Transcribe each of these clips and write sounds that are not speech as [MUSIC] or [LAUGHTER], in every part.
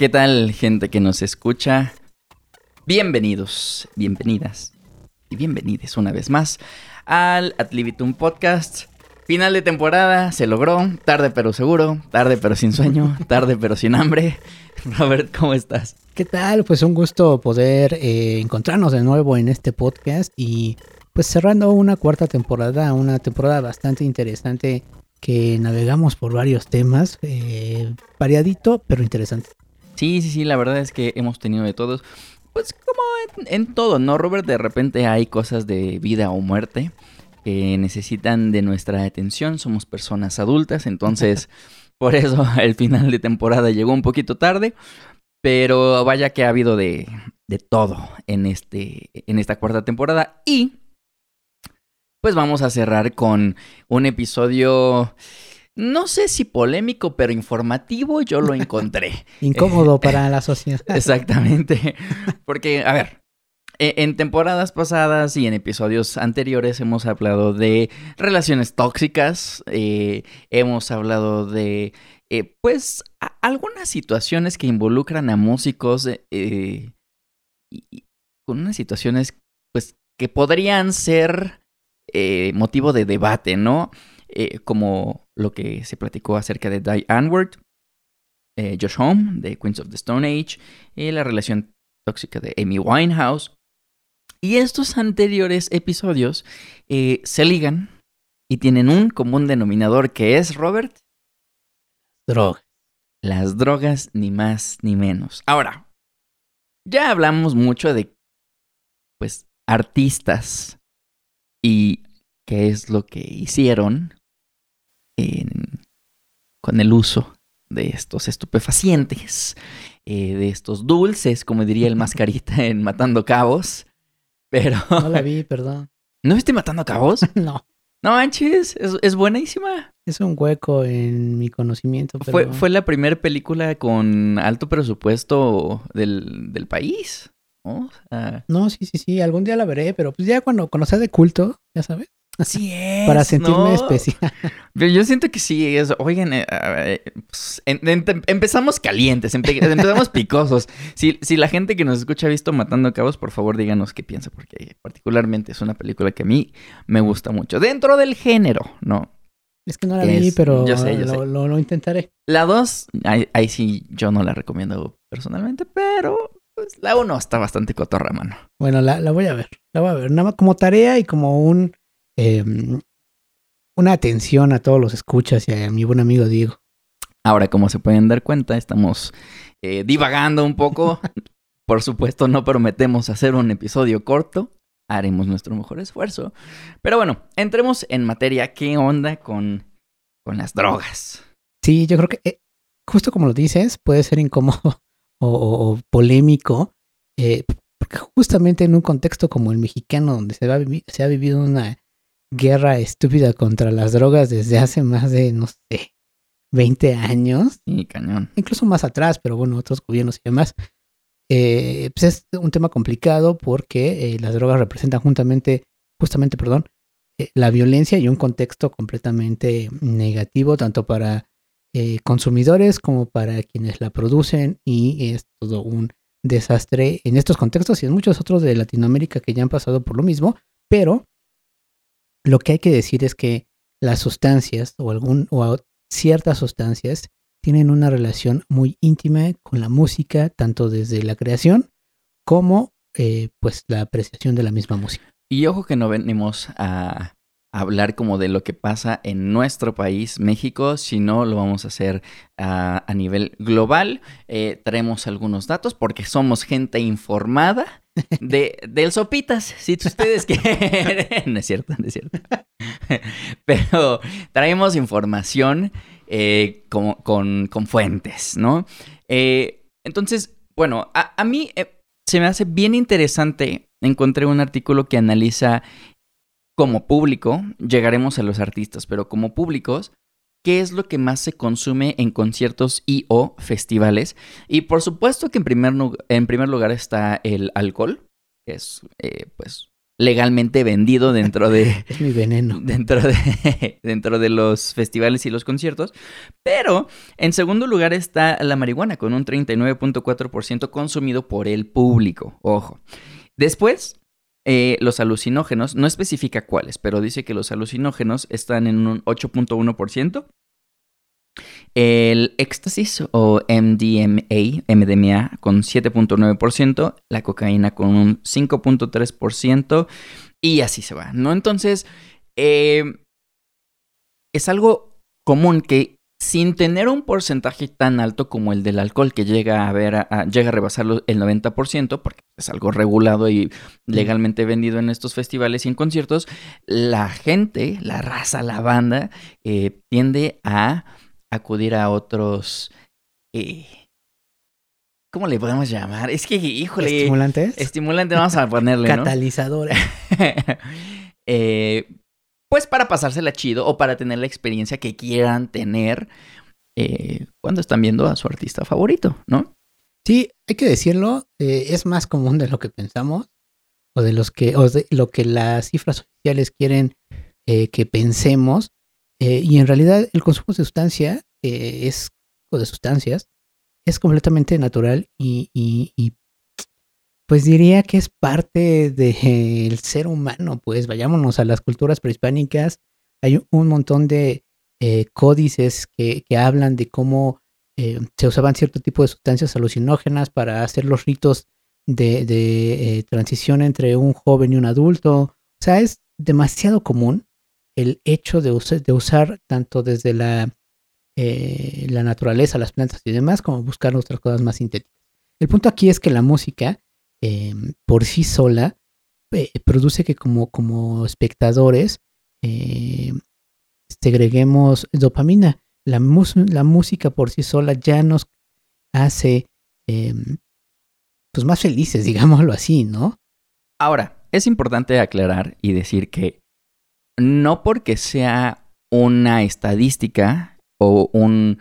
¿Qué tal, gente que nos escucha? Bienvenidos, bienvenidas y bienvenides una vez más al Atlibitum Podcast. Final de temporada, se logró, tarde pero seguro, tarde pero sin sueño, [LAUGHS] tarde pero sin hambre. Robert, ¿cómo estás? ¿Qué tal? Pues un gusto poder eh, encontrarnos de nuevo en este podcast y pues cerrando una cuarta temporada, una temporada bastante interesante que navegamos por varios temas, eh, variadito pero interesante. Sí, sí, sí, la verdad es que hemos tenido de todos. Pues como en, en, todo, ¿no, Robert? De repente hay cosas de vida o muerte que necesitan de nuestra atención. Somos personas adultas, entonces [LAUGHS] por eso el final de temporada llegó un poquito tarde. Pero vaya que ha habido de, de todo en, este, en esta cuarta temporada. Y pues vamos a cerrar con un episodio no sé si polémico, pero informativo, yo lo encontré. [LAUGHS] Incómodo para la [LAUGHS] sociedad. Exactamente. [LAUGHS] Porque, a ver, e, en temporadas pasadas y en episodios anteriores hemos hablado de relaciones tóxicas, eh, hemos hablado de, eh, pues, algunas situaciones que involucran a músicos eh, y, con unas situaciones, pues, que podrían ser motivo de debate, ¿no? Eh, como lo que se platicó acerca de Diane Anward, eh, Josh Home de Queens of the Stone Age, y la relación tóxica de Amy Winehouse. Y estos anteriores episodios eh, se ligan y tienen un común denominador que es, Robert, drogas. Las drogas, ni más ni menos. Ahora, ya hablamos mucho de, pues, artistas y qué es lo que hicieron con el uso de estos estupefacientes, eh, de estos dulces, como diría el mascarita en Matando Cabos. Pero. [LAUGHS] No la vi, perdón. ¿No viste Matando Cabos? [LAUGHS] no. No manches, es, buenísima. Es un hueco en mi conocimiento. Fue, fue la primera película con alto presupuesto del, del país. ¿no? no, sí, sí, sí. Algún día la veré, pero pues ya cuando, cuando sea de culto, ya sabes. Así [LAUGHS] es. Para sentirme especial. [LAUGHS] Yo siento que sí, es, oigan, eh, pues, empezamos calientes, empezamos [LAUGHS] picosos. Si, si la gente que nos escucha ha visto Matando Cabos, por favor díganos qué piensa, porque particularmente es una película que a mí me gusta mucho. Dentro del género, ¿no? Es que no la vi, pero yo sé, yo lo, sé. Lo, intentaré. La 2, ahí, sí yo no la recomiendo personalmente, pero pues, la 1 está bastante cotorra, mano. Bueno, la, la voy a ver, la voy a ver. Nada más como tarea y como un eh, una atención a todos los escuchas y a mi buen amigo Diego. Ahora, como se pueden dar cuenta, estamos eh, divagando un poco. Por supuesto, no prometemos hacer un episodio corto. Haremos nuestro mejor esfuerzo. Pero bueno, entremos en materia. ¿Qué onda con, con las drogas? Sí, yo creo que eh, justo como lo dices, puede ser incómodo [LAUGHS] o, polémico. Eh, porque justamente en un contexto como el mexicano, donde se, va se ha vivido una guerra estúpida contra las drogas desde hace más de, no sé, 20 años. Sí, cañón. Incluso más atrás, pero bueno, otros gobiernos y demás. Eh, pues es un tema complicado porque eh, las drogas representan justamente, justamente, perdón, eh, la violencia y un contexto completamente negativo, tanto para consumidores como para quienes la producen y es todo un desastre en estos contextos y en muchos otros de Latinoamérica que ya han pasado por lo mismo, pero lo que hay que decir es que las sustancias o, algún, o ciertas sustancias tienen una relación muy íntima con la música, tanto desde la creación como eh, pues la apreciación de la misma música. Y ojo que no venimos a hablar como de lo que pasa en nuestro país, México, sino lo vamos a hacer a, a nivel global. Eh, traemos algunos datos porque somos gente informada de, [LAUGHS] del Sopitas, si ustedes quieren. [LAUGHS] no es cierto, no es cierto. [LAUGHS] Pero traemos información eh, con, con, con, fuentes, ¿no? Eh, entonces, bueno, a, a mí eh, se me hace bien interesante. Encontré un artículo que analiza como público, llegaremos a los artistas, pero como públicos, qué es lo que más se consume en conciertos y o festivales. Y por supuesto que en primer, en primer lugar está el alcohol, que es eh, pues legalmente vendido dentro de... [LAUGHS] es mi veneno. [LAUGHS] Dentro de, dentro de los festivales y los conciertos. Pero en segundo lugar está la marihuana, con un 39.4% consumido por el público. Ojo. Después eh, los alucinógenos, no especifica cuáles, pero dice que los alucinógenos están en un 8.1%. El éxtasis o MDMA, MDMA con 7.9%, la cocaína con un 5.3% y así se va, ¿no? Entonces, eh, es algo común que sin tener un porcentaje tan alto como el del alcohol que llega a ver llega a rebasar el 90%, porque es algo regulado y legalmente vendido en estos festivales y en conciertos, la gente, la raza, la banda, eh, tiende a acudir a otros... Eh, ¿Cómo le podemos llamar? Es que, híjole. ¿Estimulantes? Estimulante, vamos a ponerle. Catalizadores. [LAUGHS] eh, pues para pasársela chido o para tener la experiencia que quieran tener eh, cuando están viendo a su artista favorito, ¿no? Sí, hay que decirlo, eh, es más común de lo que pensamos o de los que o de lo que las cifras oficiales quieren eh, que pensemos y en realidad el consumo de sustancia es o de sustancias es completamente natural y, y pues diría que es parte del ser humano, pues vayámonos a las culturas prehispánicas, hay un montón de eh, códices que, hablan de cómo eh, se usaban cierto tipo de sustancias alucinógenas para hacer los ritos de, eh, transición entre un joven y un adulto. O sea, es demasiado común el hecho de, de usar tanto desde la, la naturaleza, las plantas y demás, como buscar otras cosas más sintéticas. El punto aquí es que la música Em, por sí sola eh, produce que como, como espectadores eh, segreguemos dopamina. La, la, música por sí sola ya nos hace em, pues más felices, [LAUGHS] digámoslo así, ¿no? Ahora, es importante aclarar y decir que no porque sea una estadística o un,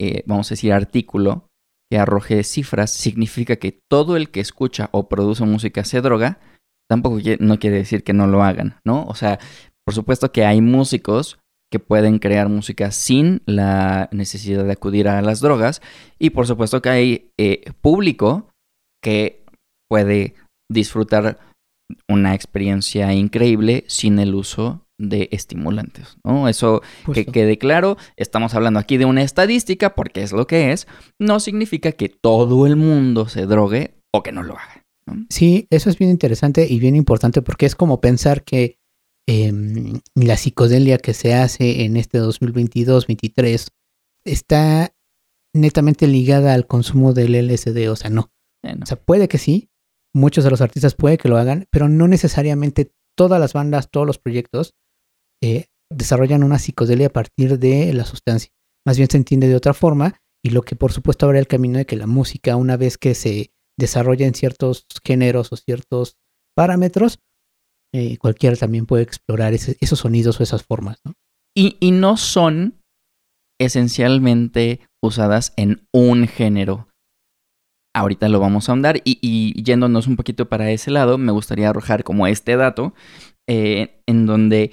eh, vamos a decir, artículo, que arroje cifras significa que todo el que escucha o produce música se droga, tampoco no quiere decir que no lo hagan, ¿no? O sea, por supuesto que hay músicos que pueden crear música sin la necesidad de acudir a las drogas y por supuesto que hay eh, público que puede disfrutar una experiencia increíble sin el uso de estimulantes, ¿no? Eso que quede claro, estamos hablando aquí de una estadística porque es lo que es, no significa que todo el mundo se drogue o que no lo haga. Sí, eso es bien interesante y bien importante porque es como pensar que em, la psicodelia que se hace en este 2022-23 está netamente ligada al consumo del LSD, o sea, no. Eh, o sea, puede que sí, muchos de los artistas puede que lo hagan, pero no necesariamente todas las bandas, todos los proyectos eh, desarrollan una psicodelia a partir de la sustancia. Más bien se entiende de otra forma y lo que por supuesto abre el camino de que la música, una vez que se desarrolla en ciertos géneros o ciertos parámetros, eh, cualquiera también puede explorar esos sonidos o esas formas. Y, no son esencialmente usadas en un género. Ahorita lo vamos a ahondar y, yéndonos un poquito para ese lado, me gustaría arrojar como este dato eh, en donde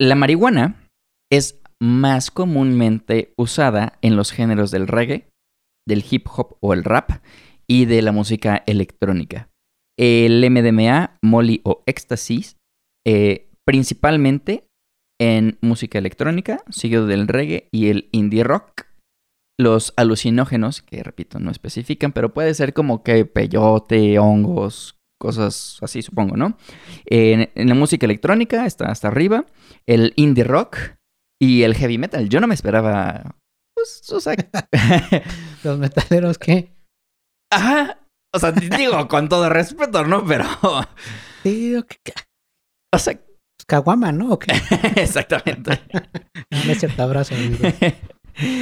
la marihuana es más comúnmente usada en los géneros del reggae, del hip hop o el rap y de la música electrónica. El MDMA, molly o éxtasis, eh, principalmente en música electrónica, seguido del reggae y el indie rock. Los alucinógenos, que repito, no especifican, pero puede ser como que peyote, hongos, cosas así, supongo, ¿no? En, en la música electrónica está hasta arriba, el indie rock y el heavy metal. Yo no me esperaba, pues, o sea, [LAUGHS] Los metaleros que... ajá, o sea, digo con todo respeto, ¿no? Pero, Sí, que... o sea, Pues, caguama, ¿no? ¿O qué? [LAUGHS] exactamente. [LAUGHS] No, no es cierto, abrazo, amigo.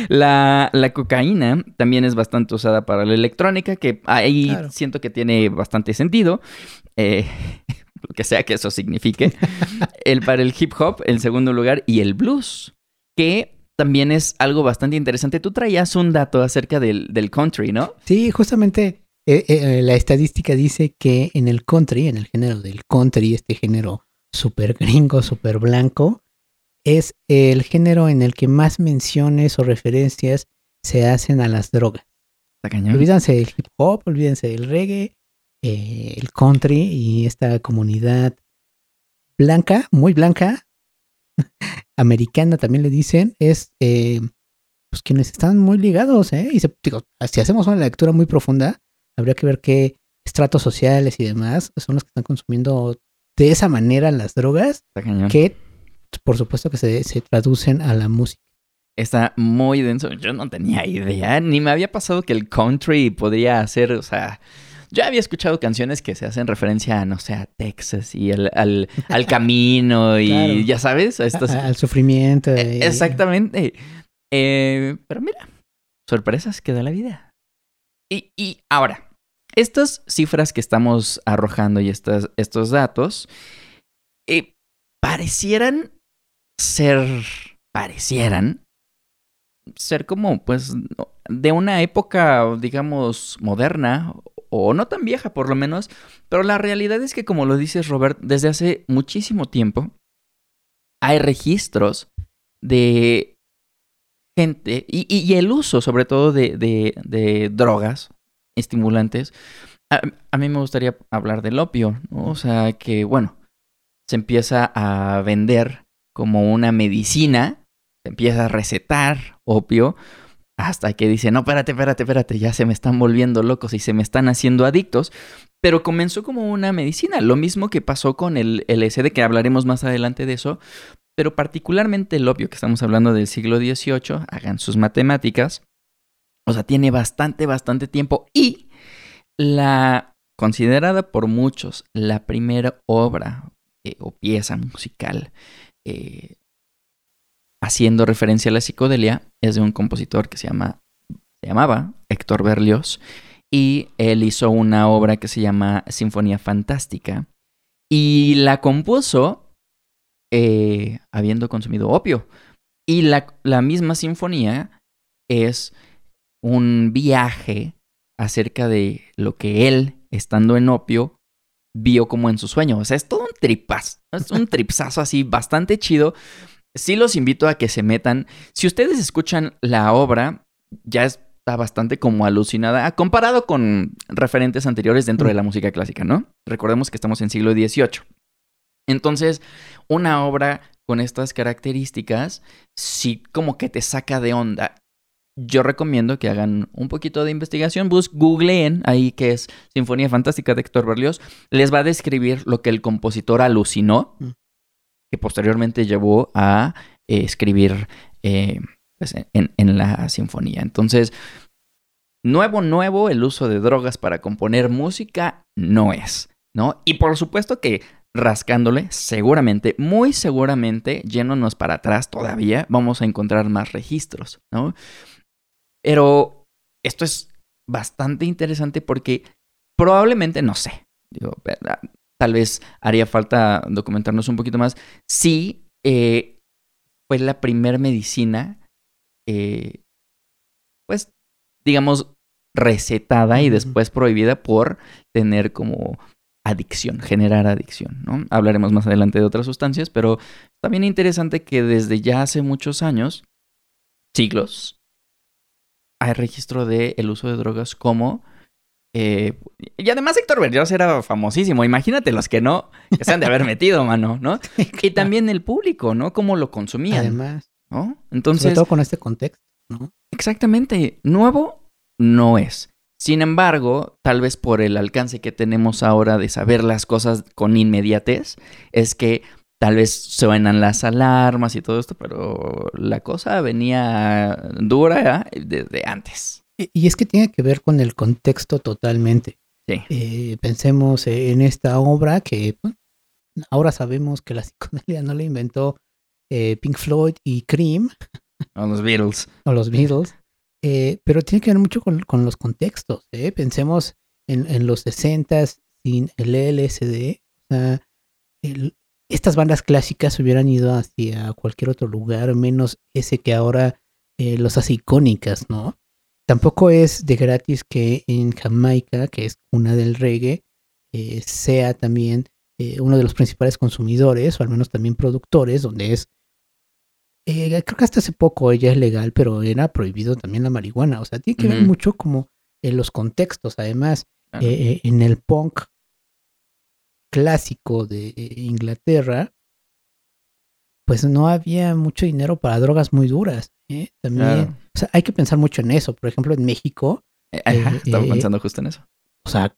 La, la cocaína también es bastante usada para la electrónica, que ahí Claro. siento que tiene bastante sentido, eh, [LAUGHS] lo que sea que eso signifique. el, para el hip hop, en segundo lugar, y el blues, que también es algo bastante interesante. Tú traías un dato acerca del, del country, ¿no? Sí, justamente eh, eh, la estadística dice que en el country, en el género del country, este género súper gringo, súper blanco, es el género en el que más menciones o referencias se hacen a las drogas. Olvídense del hip hop, olvídense del reggae, eh, el country y esta comunidad blanca, muy blanca, [LAUGHS] americana también le dicen, es eh, pues quienes están muy ligados, ¿eh? Y se- digo, si hacemos una lectura muy profunda, habría que ver qué estratos sociales y demás son los que están consumiendo de esa manera las drogas, que por supuesto que se, se traducen a la música. Está muy denso. Yo no tenía idea, ni me había pasado que el country podría hacer, o sea, yo había escuchado canciones que se hacen referencia a, no sé, a Texas y al, al, al [LAUGHS] camino y Claro. ya sabes, a estas... Al sufrimiento. Eh, y- Exactamente. Eh, pero mira, sorpresas que da la vida. Y, y ahora, estas cifras que estamos arrojando y estas, estos datos eh, parecieran ser, parecieran ser como, pues, de una época, digamos, moderna o no tan vieja por lo menos, pero la realidad es que, como lo dices, Robert, desde hace muchísimo tiempo hay registros de gente y, y- el uso sobre todo de, de- drogas estimulantes. A, mí me gustaría hablar del opio. O sea, que bueno, se empieza a vender como una medicina, empieza a recetar opio, hasta que dice, no, espérate, espérate, espérate, ya se me están volviendo locos y se me están haciendo adictos. Pero comenzó como una medicina, lo mismo que pasó con el LSD, que hablaremos más adelante de eso, pero particularmente el opio que estamos hablando del siglo XVIII, hagan sus matemáticas, o sea, tiene bastante, bastante tiempo y la considerada por muchos la primera obra eh, o pieza musical eh, haciendo referencia a la psicodelia es de un compositor que se llama se llamaba Héctor Berlioz y él hizo una obra que se llama Sinfonía Fantástica y la compuso eh, habiendo consumido opio. Y la, la misma sinfonía es un viaje acerca de lo que él, estando en opio, vio como en su sueño. O sea, es todo un tripazo. Es un [LAUGHS] tripsazo así bastante chido. Sí los invito a que se metan. Si ustedes escuchan la obra, ya está bastante como alucinada, comparado con referentes anteriores dentro de la música clásica, ¿no? Recordemos que estamos en siglo XVIII. Entonces, una obra con estas características, sí como que te saca de onda. Yo recomiendo que hagan un poquito de investigación, bus, googleen ahí que es Sinfonía Fantástica de Héctor Berlioz. Les va a describir lo que el compositor alucinó, Mm. que posteriormente llevó a eh, escribir eh, pues, en, en la sinfonía. Entonces, nuevo, nuevo, el uso de drogas para componer música no es, ¿no? Y por supuesto que rascándole, seguramente, muy seguramente, yéndonos para atrás todavía, vamos a encontrar más registros, ¿no? Pero esto es bastante interesante porque probablemente, no sé, digo, ¿verdad? tal vez haría falta documentarnos un poquito más, si eh, fue la primer medicina, eh, pues, digamos, recetada y después prohibida por tener como adicción, generar adicción, ¿no? Hablaremos más adelante de otras sustancias, pero bien interesante que desde ya hace muchos años, siglos, hay registro de el uso de drogas como... eh, y además Héctor Berlioz era famosísimo, imagínate los que no, que se han de haber metido, [LAUGHS] mano, ¿no? Y también el público, ¿no? Cómo lo consumían, Además, ¿no? sobre Entonces, todo con este contexto, ¿no? exactamente, nuevo no es. Sin embargo, tal vez por el alcance que tenemos ahora de saber las cosas con inmediatez, es que tal vez suenan las alarmas y todo esto, pero la cosa venía dura desde antes. Y es que tiene que ver con el contexto totalmente. Sí. Eh, pensemos en esta obra que bueno, ahora sabemos que la psicodelia no la inventó eh, Pink Floyd y Cream. [LAUGHS] O los Beatles. O los Beatles. Eh, pero tiene que ver mucho con, con los contextos. ¿eh? Pensemos en, en, los 60 sin el LSD. O sea, el, estas bandas clásicas hubieran ido hacia cualquier otro lugar, menos ese que ahora eh, los hace icónicas, ¿no? Tampoco es de gratis que en Jamaica, que es una del reggae, eh, sea también eh, uno de los principales consumidores, o al menos también productores, donde es creo que hasta hace poco ella es legal, pero era prohibido también la marihuana. O sea, tiene que ver mucho como en los contextos. Además, en el punk clásico de eh, Inglaterra, pues no había mucho dinero para drogas muy duras. ¿eh? También, Claro. o sea, hay que pensar mucho en eso. Por ejemplo, en México, Eh, ajá, Eh, estaba eh, pensando justo en eso. o sea,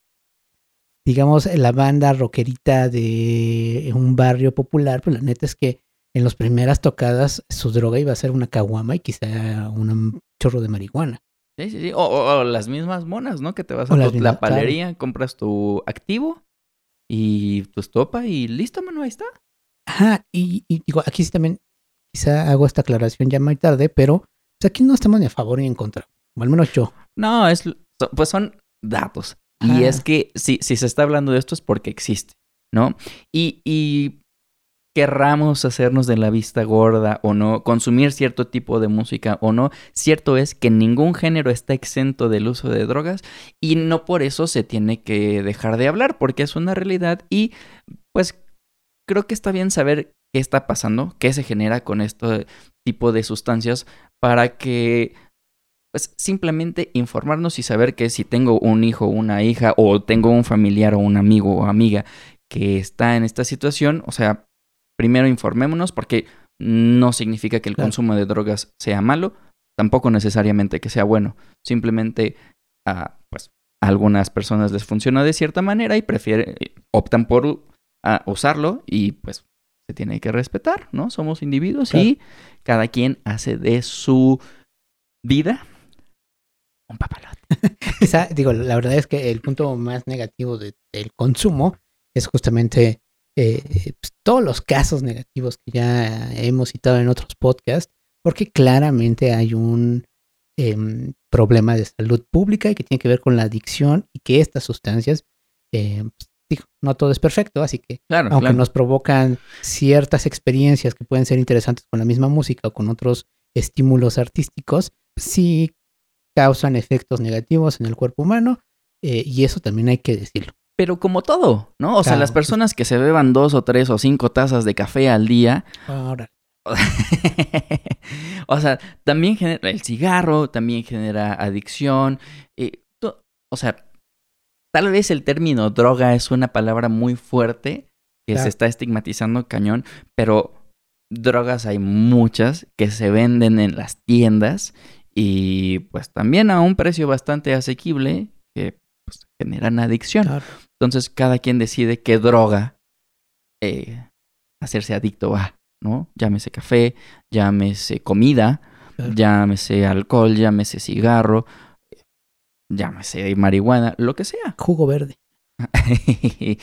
digamos, la banda rockerita de un barrio popular, pues la neta es que en las primeras tocadas su droga iba a ser una caguama y quizá un chorro de marihuana. Sí, sí, sí. O, o- o las mismas monas, ¿no? Que te vas a la palería, compras tu activo y tu estopa y listo, mano, ahí está. Ajá, y, y digo, aquí sí también quizá hago esta aclaración ya muy tarde, pero pues, aquí no estamos ni a favor ni en contra, o al menos yo. No, es, pues son datos. Y es que si, si se está hablando de esto es porque existe, ¿no? Y, y querramos hacernos de la vista gorda o no, consumir cierto tipo de música o no, cierto es que ningún género está exento del uso de drogas y no por eso se tiene que dejar de hablar, porque es una realidad y pues creo que está bien saber qué está pasando, qué se genera con este tipo de sustancias para que pues simplemente informarnos y saber que si tengo un hijo, una hija o tengo un familiar o un amigo o amiga que está en esta situación, o sea, primero informémonos porque no significa que el Claro. consumo de drogas sea malo, tampoco necesariamente que sea bueno, simplemente a pues a algunas personas les funciona de cierta manera y prefieren optan por usarlo y pues se tiene que respetar, ¿no? Somos individuos Claro. y cada quien hace de su vida un papalote. [LAUGHS] Quizá, digo, la verdad es que el punto más negativo de- del consumo es justamente eh, pues, todos los casos negativos que ya hemos citado en otros podcasts, porque claramente hay un em, problema de salud pública y que tiene que ver con la adicción y que estas sustancias, eh, pues, digo, no todo es perfecto, así que Claro, aunque claro. nos provocan ciertas experiencias que pueden ser interesantes con la misma música o con otros estímulos artísticos, sí causan efectos negativos en el cuerpo humano eh, y eso también hay que decirlo. Pero como todo, ¿no? O sea, las personas que se beban dos o tres o cinco tazas de café al día, Ahora, [LAUGHS] o sea, también genera el cigarro, también genera adicción. eh, o sea, tal vez el término droga es una palabra muy fuerte que Claro. se está estigmatizando cañón, pero drogas hay muchas que se venden en las tiendas y pues también a un precio bastante asequible generan adicción. claro, Entonces cada quien decide qué droga eh, hacerse adicto a, ¿no? Llámese café, llámese comida, Claro. llámese alcohol, llámese cigarro, llámese marihuana, lo que sea. jugo verde. [LAUGHS]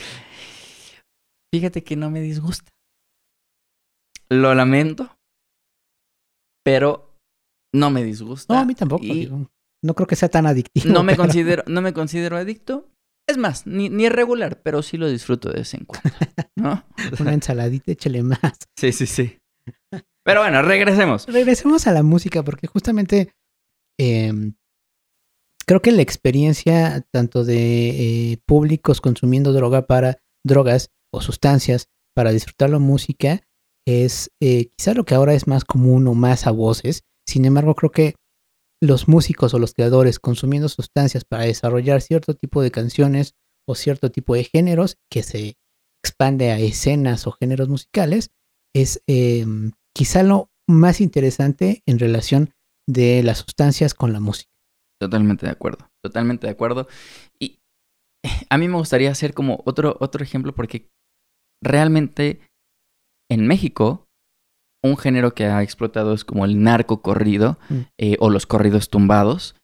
Fíjate que no me disgusta. Lo lamento, pero no me disgusta. No, a mí tampoco. y digo, no creo que sea tan adictivo. no me pero- considero, no me considero adicto. Es más, ni, ni es regular, pero sí lo disfruto de vez en cuando. ¿No? [LAUGHS] Una ensaladita, échale más. Sí, sí, sí. Pero bueno, regresemos. Regresemos a la música porque justamente em, creo que la experiencia tanto de eh, públicos consumiendo droga para drogas o sustancias para disfrutar la música es eh, quizá lo que ahora es más común o más a voces. Sin embargo, creo que los músicos o los creadores consumiendo sustancias para desarrollar cierto tipo de canciones o cierto tipo de géneros que se expande a escenas o géneros musicales es em, quizá lo más interesante en relación de las sustancias con la música. Totalmente de acuerdo. Totalmente de acuerdo. Y a mí me gustaría hacer como otro, otro ejemplo porque realmente en México un género que ha explotado es como el narco corrido Mm. eh, o los corridos tumbados,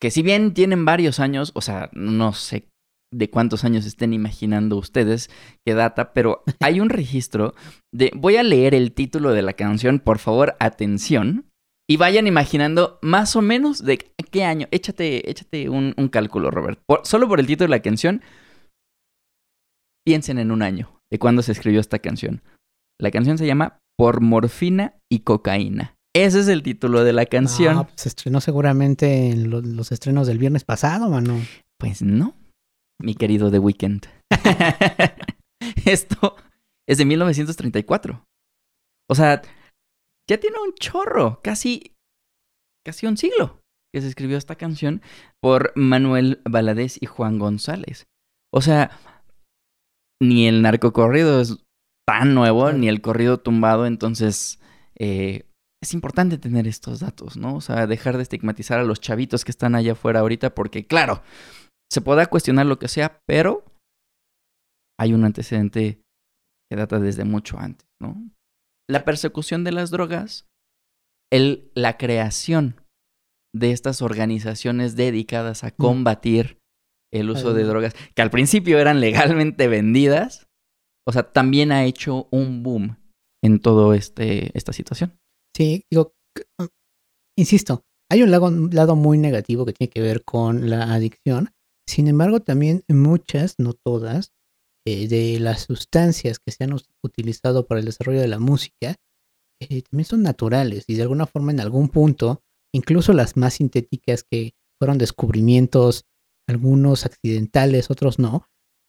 que si bien tienen varios años, o sea, no sé de cuántos años estén imaginando ustedes qué data, pero [LAUGHS] hay un registro de... Voy a leer el título de la canción, por favor, atención. Y vayan imaginando más o menos de qué año. Échate, échate un, un cálculo, Robert. Por- solo por el título de la canción, piensen en un año de cuándo se escribió esta canción. La canción se llama Por morfina y cocaína. Ese es el título de la canción. No, pues se estrenó seguramente en lo- los estrenos del viernes pasado, mano. Pues no, mi querido The Weeknd. [LAUGHS] Esto es de 1934. O sea, ya tiene un chorro, casi, casi un siglo que se escribió esta canción por Manuel Valadez y Juan González. O sea, ni el narcocorrido es tan nuevo, ni el corrido tumbado, entonces eh, es importante tener estos datos, ¿no? O sea, dejar de estigmatizar a los chavitos que están allá afuera ahorita, porque claro, se podrá cuestionar lo que sea, pero hay un antecedente que data desde mucho antes, ¿no? La persecución de las drogas, el, la creación de estas organizaciones dedicadas a combatir el uso de drogas, que al principio eran legalmente vendidas, o sea, también ha hecho un boom en todo este esta situación. Sí, digo, c- insisto, hay un lado, muy negativo que tiene que ver con la adicción. Sin embargo, también muchas, no todas, eh, de las sustancias que se han utilizado para el desarrollo de la música eh, también son naturales y de alguna forma en algún punto, incluso las más sintéticas que fueron descubrimientos, algunos accidentales, otros no,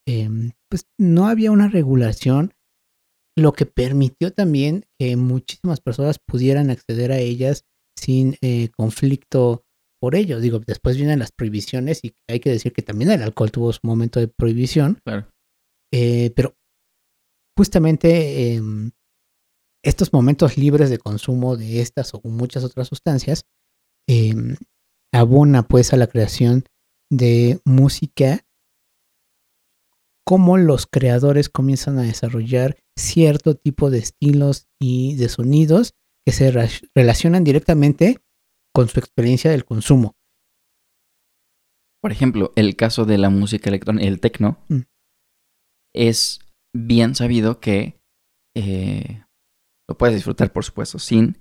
em, pues no había una regulación lo que permitió también que muchísimas personas pudieran acceder a ellas sin eh, conflicto por ello. Digo, después vienen las prohibiciones y hay que decir que también el alcohol tuvo su momento de prohibición, Claro. eh, pero justamente em, estos momentos libres de consumo de estas o muchas otras sustancias em, abona pues a la creación de música cómo los creadores comienzan a desarrollar cierto tipo de estilos y de sonidos que se relacionan directamente con su experiencia del consumo. Por ejemplo, el caso de la música electrónica, el techno, Mm. es bien sabido que eh, lo puedes disfrutar, por supuesto, sin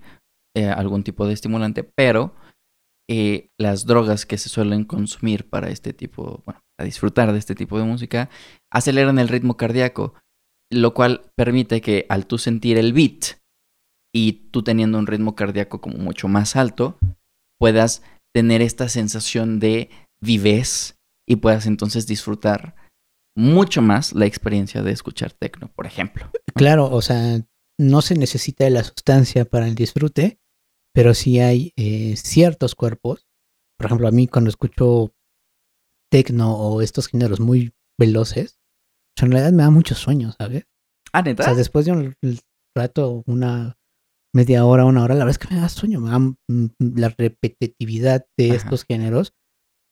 eh, algún tipo de estimulante, pero eh, las drogas que se suelen consumir para este tipo, bueno, para disfrutar de este tipo de música, aceleran el ritmo cardíaco, lo cual permite que al tú sentir el beat y tú teniendo un ritmo cardíaco como mucho más alto, puedas tener esta sensación de vivez y puedas entonces disfrutar mucho más la experiencia de escuchar techno, por ejemplo. Claro, o sea, no se necesita de la sustancia para el disfrute, pero sí hay eh, ciertos cuerpos. Por ejemplo, a mí cuando escucho tecno o estos géneros muy veloces, pues, en realidad me da mucho sueño, ¿sabes? Ah, O neta. sea, después de un rato, una media hora, una hora, la verdad es que me da sueño. Me da, mm, la repetitividad de Ajá. estos géneros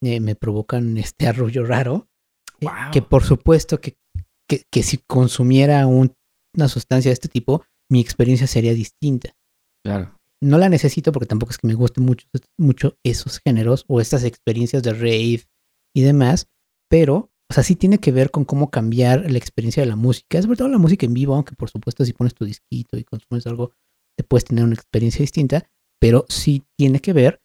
eh, me provocan este arrullo raro. eh, Guau. Que por supuesto que, que, que si consumiera un- una sustancia de este tipo, mi experiencia sería distinta. Claro. No la necesito porque tampoco es que me gusten mucho, mucho esos géneros o estas experiencias de rave y demás, pero, o sea, sí tiene que ver con cómo cambiar la experiencia de la música, sobre todo la música en vivo, aunque por supuesto si pones tu disquito y consumes algo, te puedes tener una experiencia distinta, pero sí tiene que ver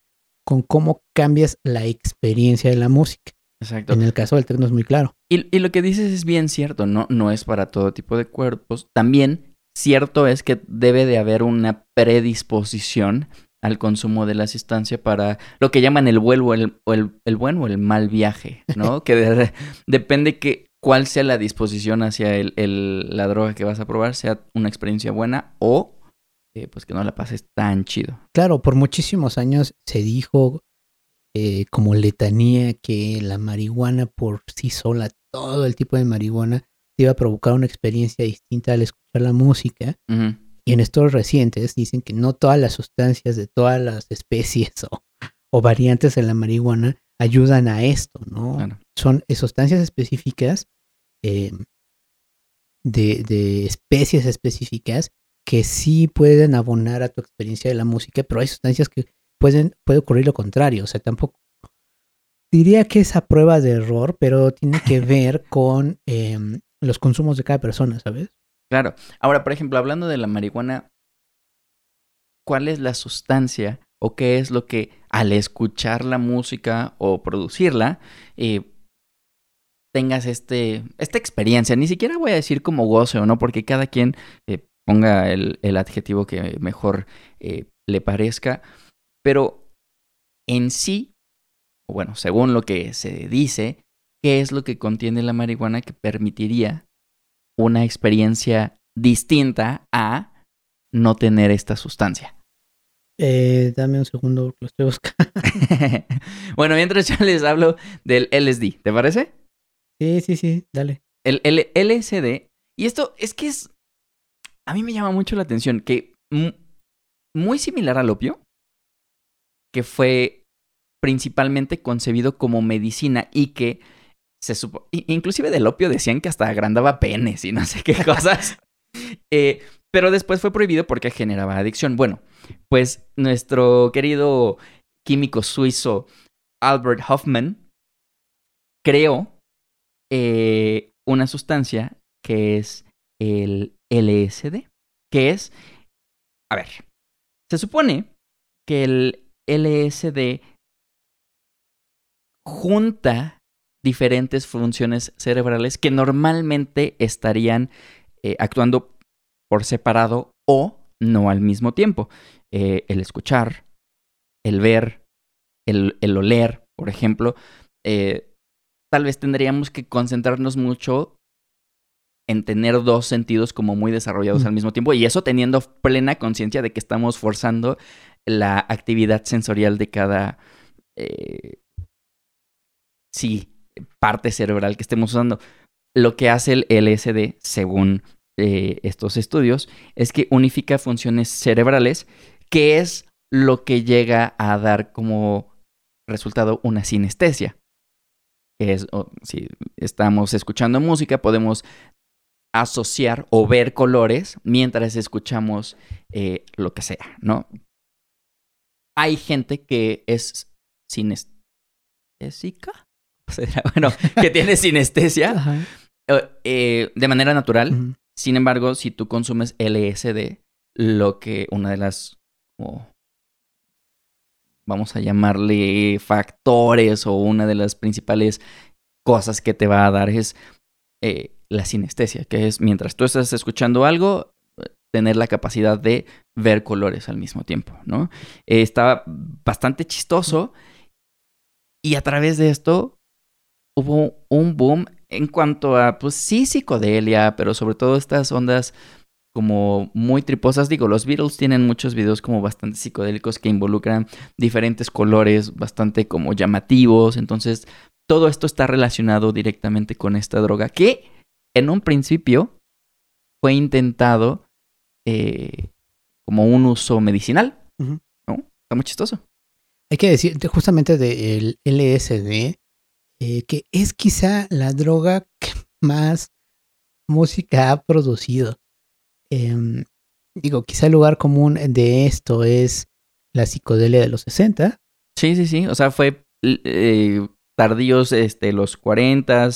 con cómo cambias la experiencia de la música. Exacto. En el caso del techno es muy claro. Y, y lo que dices es bien cierto, ¿no? No es para todo tipo de cuerpos. También cierto es que debe de haber una predisposición al consumo de la sustancia para lo que llaman el buen o el, o el, el buen o el mal viaje, ¿no? [LAUGHS] que de- depende que cuál sea la disposición hacia el, el- la droga que vas a probar, sea una experiencia buena o eh, pues que no la pases tan chido. Claro, por muchísimos años se dijo eh, como letanía que la marihuana por sí sola, todo el tipo de marihuana, te iba a provocar una experiencia distinta al escuchar la música. Y en estos recientes dicen que no todas las sustancias de todas las especies [LAUGHS] o, o variantes de la marihuana ayudan a esto, ¿no? Son sustancias específicas eh, de, de, especies específicas que sí pueden abonar a tu experiencia de la música, pero hay sustancias que pueden, puede ocurrir lo contrario, o sea, tampoco diría que es a prueba de error, pero tiene que [LAUGHS] ver con em, los consumos de cada persona, ¿sabes? Claro. Ahora, por ejemplo, hablando de la marihuana, ¿cuál es la sustancia o qué es lo que al escuchar la música o producirla eh, tengas este, esta experiencia? Ni siquiera voy a decir como goce o no, porque cada quien eh, ponga el, adjetivo que mejor eh, le parezca, pero en sí, bueno, según lo que se dice, ¿qué es lo que contiene la marihuana que permitiría una experiencia distinta a no tener esta sustancia? Eh, dame un segundo, lo estoy buscando. [LAUGHS] [LAUGHS] bueno, mientras yo les hablo del LSD, ¿te parece? Sí, sí, sí, dale. El, el LSD, y esto es que es, a mí me llama mucho la atención, que muy similar al opio, que fue principalmente concebido como medicina y que se supo, inclusive del opio decían que hasta agrandaba penes y no sé qué cosas. [LAUGHS] Eh, pero después fue prohibido porque generaba adicción. Bueno, pues nuestro querido químico suizo Albert Hoffman creó eh, una sustancia que es el LSD, que es, a ver, se supone que el LSD junta diferentes funciones cerebrales que normalmente estarían eh, actuando por separado o no al mismo tiempo. Eh, el escuchar, el ver, el, oler, por ejemplo. Eh, tal vez tendríamos que concentrarnos mucho en tener dos sentidos como muy desarrollados al mismo tiempo y eso teniendo plena conciencia de que estamos forzando la actividad sensorial de cada eh, sí, parte cerebral que estemos usando. Lo que hace el LSD, según eh, estos estudios, es que unifica funciones cerebrales, que es lo que llega a dar como resultado una sinestesia. es, si estamos escuchando música, podemos asociar o ver colores mientras escuchamos eh, lo que sea, ¿no? Hay gente que es sinestésica, [LAUGHS] bueno, que tiene sinestesia [LAUGHS] eh, de manera natural. Sin embargo, si tú consumes LSD, lo que una de las, vamos a llamarle factores o una de las principales cosas que te va a dar es eh, la sinestesia, que es mientras tú estás escuchando algo, tener la capacidad de ver colores al mismo tiempo, ¿no? Eh, estaba bastante chistoso. Y a través de esto hubo un boom en cuanto a, pues sí, psicodelia, pero sobre todo estas ondas como muy triposas. Digo, los Beatles tienen muchos videos como bastante psicodélicos que involucran diferentes colores, bastante como llamativos. Entonces, todo esto está relacionado directamente con esta droga que en un principio fue intentado eh, como un uso medicinal. ¿no? Está muy chistoso. Hay que decir justamente del LSD, eh, que es quizá la droga que más música ha producido. Em, digo, quizá el lugar común de esto es la psicodelia de los 60. Sí, sí, sí. O sea, fue eh, tardíos este, los 40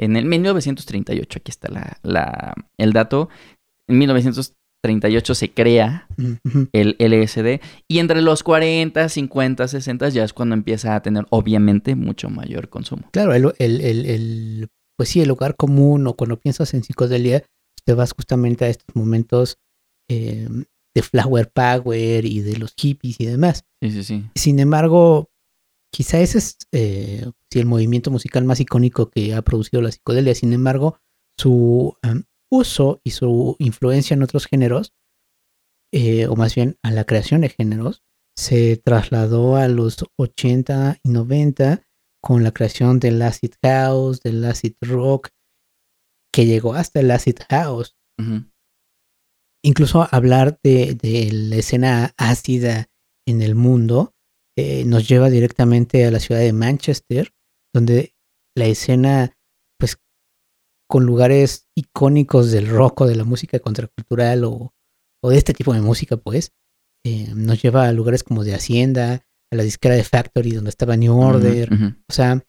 en el 1938, aquí está la, el dato. En 1938 se crea el LSD y entre los 40, 50, 60 ya es cuando empieza a tener obviamente mucho mayor consumo. Claro, el, el, pues sí, el lugar común o cuando piensas en psicodelia, te vas justamente a estos momentos eh, de flower power y de los hippies y demás. Sí, sí, sí. Sin embargo, quizá ese es eh, el movimiento musical más icónico que ha producido la psicodelia. Sin embargo, su em, uso y su influencia en otros géneros, eh, o más bien a la creación de géneros, se trasladó a los 80 y 90 con la creación del acid house, del acid rock, que llegó hasta el acid house. Incluso hablar de, de, la escena ácida en el mundo eh, nos lleva directamente a la ciudad de Manchester, donde la escena, con lugares icónicos del rock o de la música contracultural o, o de este tipo de música, pues, eh, nos lleva a lugares como de Hacienda, a la disquera de Factory, donde estaba New Order. O sea,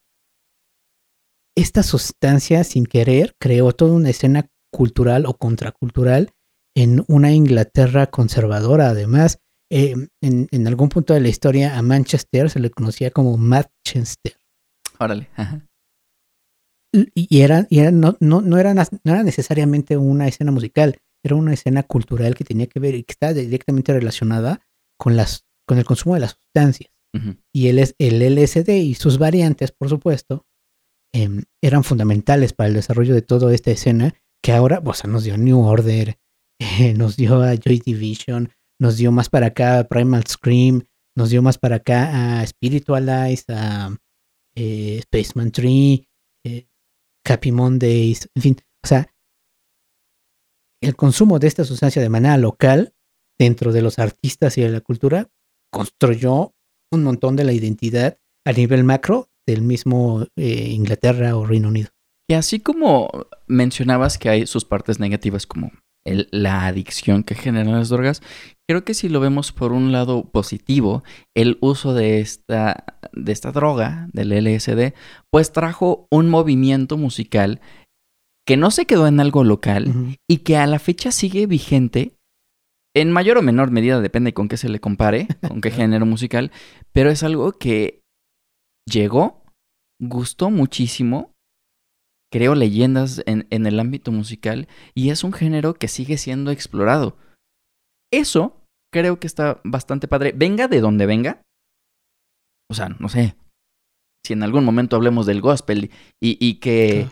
esta sustancia sin querer creó toda una escena cultural o contracultural en una Inglaterra conservadora. Además, eh, en, en algún punto de la historia a Manchester se le conocía como Manchester. Órale. Ajá. Y, era, y era no, no, no, era, no era necesariamente una escena musical, era una escena cultural que tenía que ver y que estaba directamente relacionada con, las, con el consumo de las sustancias. Y el, el LSD y sus variantes, por supuesto, em, eran fundamentales para el desarrollo de toda esta escena que ahora, o sea, nos dio New Order, [LAUGHS] eh, nos dio a Joy Division, nos dio más para acá a Primal Scream, nos dio más para acá a Spiritualize, a eh, Spaceman Tree, Happy Mondays, en fin, o sea, el consumo de esta sustancia de manera local dentro de los artistas y de la cultura construyó un montón de la identidad a nivel macro del mismo eh, Inglaterra o Reino Unido. Y así como mencionabas que hay sus partes negativas como la adicción que generan las drogas, creo que si lo vemos por un lado positivo, el uso de esta, de esta droga, del LSD, pues trajo un movimiento musical que no se quedó en algo local y que a la fecha sigue vigente. En mayor o menor medida, depende con qué se le compare, [LAUGHS] con qué género musical, pero es algo que llegó, gustó muchísimo, creó leyendas en, en el ámbito musical y es un género que sigue siendo explorado. Eso creo que está bastante padre. Venga de donde venga. O sea, no sé. Si en algún momento hablemos del gospel y, y que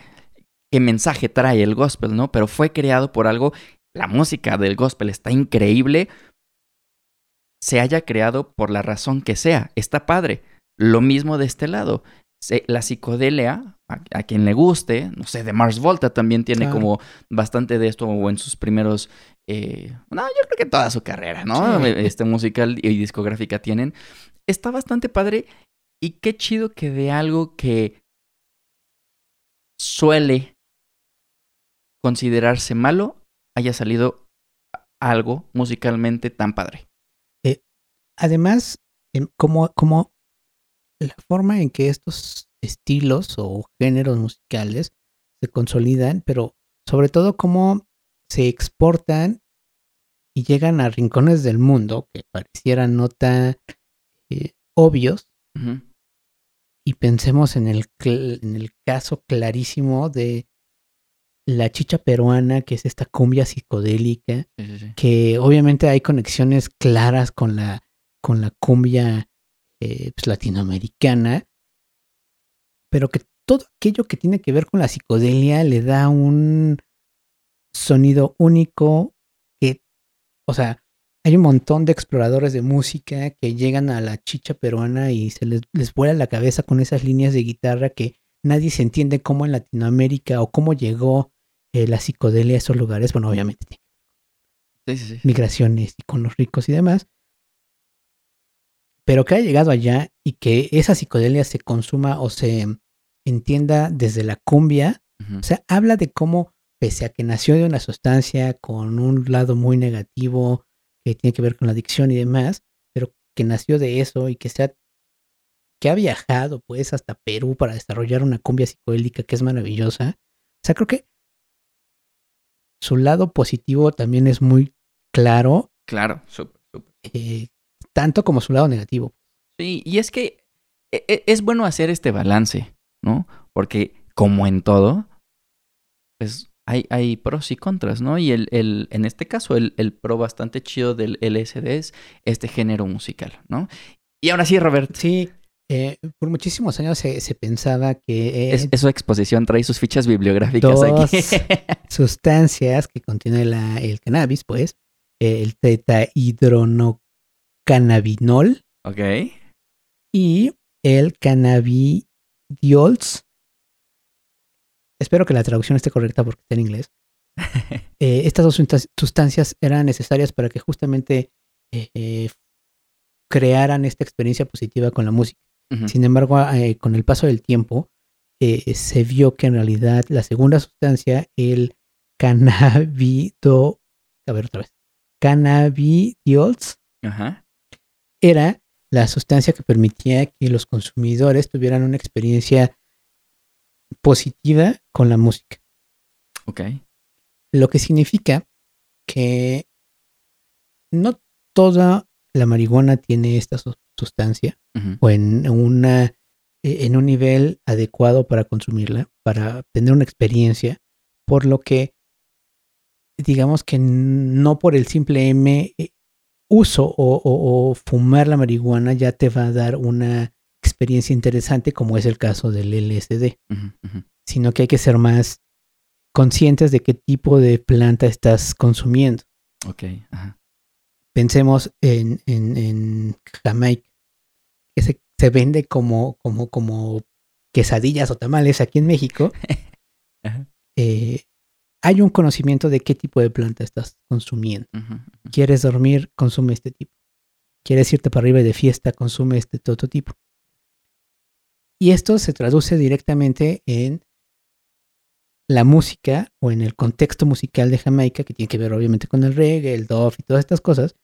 qué mensaje trae el gospel, ¿no? Pero fue creado por algo, la música del gospel está increíble, se haya creado por la razón que sea, está padre. Lo mismo de este lado, se- la psicodelia, a, a quien le guste, no sé, de Mars Volta también tiene Claro. como bastante de esto o en sus primeros, eh, no, yo creo que toda su carrera, ¿no? Sí. Este musical y discográfica tienen. Está bastante padre y qué chido que de algo que suele considerarse malo haya salido algo musicalmente tan padre. Además, em, como, como la forma en que estos estilos o géneros musicales se consolidan, pero sobre todo cómo se exportan y llegan a rincones del mundo que parecieran no tan obvios. Y pensemos en el, en el caso clarísimo de la chicha peruana, que es esta cumbia psicodélica, Sí, sí, sí. que obviamente hay conexiones claras con la, con la cumbia eh, pues, latinoamericana, pero que todo aquello que tiene que ver con la psicodelia le da un sonido único que, o sea, hay un montón de exploradores de música que llegan a la chicha peruana y se les, les vuela la cabeza con esas líneas de guitarra que nadie se entiende cómo en Latinoamérica o cómo llegó eh, la psicodelia a esos lugares. Bueno, obviamente Sí, sí, sí. migraciones y con los ricos y demás. Pero que haya llegado allá y que esa psicodelia se consuma o se entienda desde la cumbia, o sea, habla de cómo, pese a que nació de una sustancia con un lado muy negativo que tiene que ver con la adicción y demás, pero que nació de eso y que se ha, que ha viajado pues hasta Perú para desarrollar una cumbia psicodélica que es maravillosa. O sea, creo que su lado positivo también es muy claro Claro, súper, súper. eh, tanto como su lado negativo. Sí, y es que e- e- es bueno hacer este balance, ¿no? Porque como en todo, pues hay, hay pros y contras, ¿no? Y el, el, en este caso, el, el pro bastante chido del LSD es este género musical, ¿no? Y ahora sí, Robert, Sí, eh, por muchísimos años se, se pensaba que eh, es, es su exposición, trae sus fichas bibliográficas Dos. aquí. [LAUGHS] sustancias que contiene la- el cannabis, pues, eh, el tetahidronocannabinol ok. y el cannabidiols. Espero que la traducción esté correcta porque está en inglés. [LAUGHS] Eh, estas dos sustancias eran necesarias para que justamente eh, eh, crearan esta experiencia positiva con la música. Sin embargo, con el paso del tiempo, se vio que en realidad la segunda sustancia, el cannabido, a ver otra vez, cannabidiols, Ajá. era la sustancia que permitía que los consumidores tuvieran una experiencia positiva con la música. Ok. Lo que significa que no toda la marihuana tiene esta su- sustancia o en una eh, en un nivel adecuado para consumirla, para tener una experiencia, por lo que digamos que no por el simple M eh, uso o, o- o fumar la marihuana ya te va a dar una experiencia interesante como es el caso del LSD, sino que hay que ser más conscientes de qué tipo de planta estás consumiendo. Ok. Ajá. Pensemos en, en, en Jamaica, que se, se vende como, como, como quesadillas o tamales aquí en México. [LAUGHS] Ajá. eh, hay un conocimiento de qué tipo de planta estás consumiendo. ¿Quieres dormir? Consume este tipo. ¿Quieres irte para arriba de fiesta? Consume este otro tipo. Y esto se traduce directamente en la música o en el contexto musical de Jamaica, que tiene que ver obviamente con el reggae, el dub y todas estas cosas,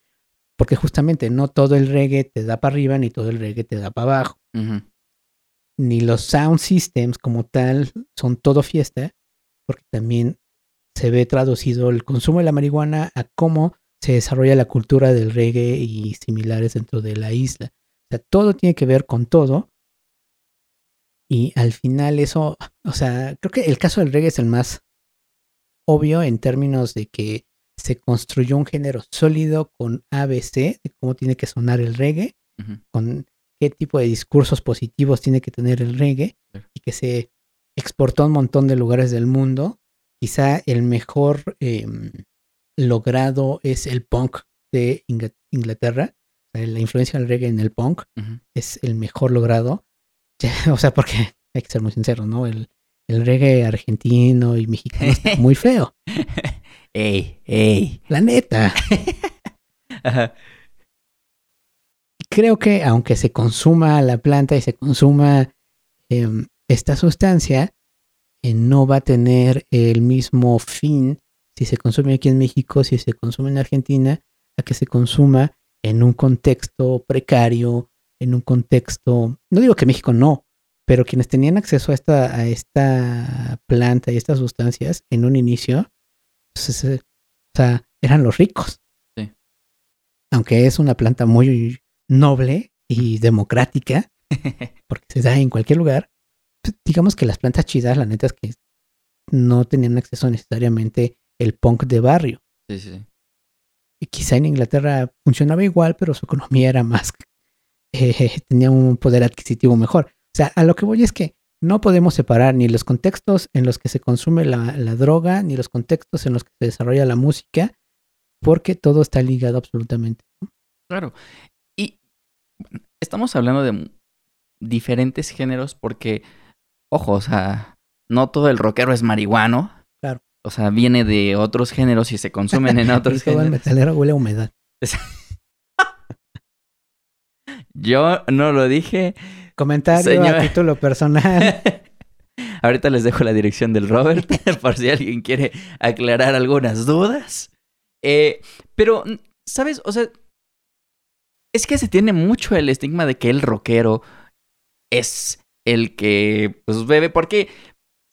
porque justamente no todo el reggae te da para arriba ni todo el reggae te da para abajo, Ujú. ni los sound systems como tal son todo fiesta, porque también se ve traducido el consumo de la marihuana a cómo se desarrolla la cultura del reggae y similares dentro de la isla. O sea, todo tiene que ver con todo. Y al final eso, o sea, creo que el caso del reggae es el más obvio en términos de que se construyó un género sólido con ABC, de cómo tiene que sonar el reggae, con qué tipo de discursos positivos tiene que tener el reggae, y que se exportó a un montón de lugares del mundo. Quizá el mejor em, logrado es el punk de Ingl- Inglaterra. La influencia del reggae en el punk es el mejor logrado. [LAUGHS] O sea, porque hay que ser muy sinceros, ¿no? El, el reggae argentino y mexicano está [LAUGHS] muy feo. Ey, ey. La neta. [LAUGHS] Ajá. Creo que aunque se consuma la planta y se consuma em, esta sustancia, eh, no va a tener el mismo fin si se consume aquí en México, si se consume en Argentina, a que se consuma en un contexto precario, en un contexto, no digo que México no, pero quienes tenían acceso a esta, a esta planta y estas sustancias en un inicio, pues, o sea, eran los ricos. Sí. Aunque es una planta muy noble y democrática, [LAUGHS] porque se da en cualquier lugar, pues, digamos que las plantas chidas, la neta es que no tenían acceso necesariamente el punk de barrio. Sí, sí. Y quizá en Inglaterra funcionaba igual, pero su economía era más, eh, [LAUGHS] tenía un poder adquisitivo mejor. O sea, a lo que voy es que no podemos separar ni los contextos en los que se consume la, la droga, ni los contextos en los que se desarrolla la música, porque todo está ligado absolutamente. Claro. Y estamos hablando de diferentes géneros porque, ojo, o sea, no todo el rockero es marihuano. Claro. O sea, viene de otros géneros y se consumen en [LAUGHS] otros Y todo el géneros. metalero huele a humedad. [LAUGHS] Yo no lo dije. Comentario Señor. a título [LAUGHS] personal. Ahorita les dejo la dirección del Robert [LAUGHS] por si alguien quiere aclarar algunas dudas. Eh, pero, ¿sabes? O sea, es que se tiene mucho el estigma de que el rockero es el que pues bebe, porque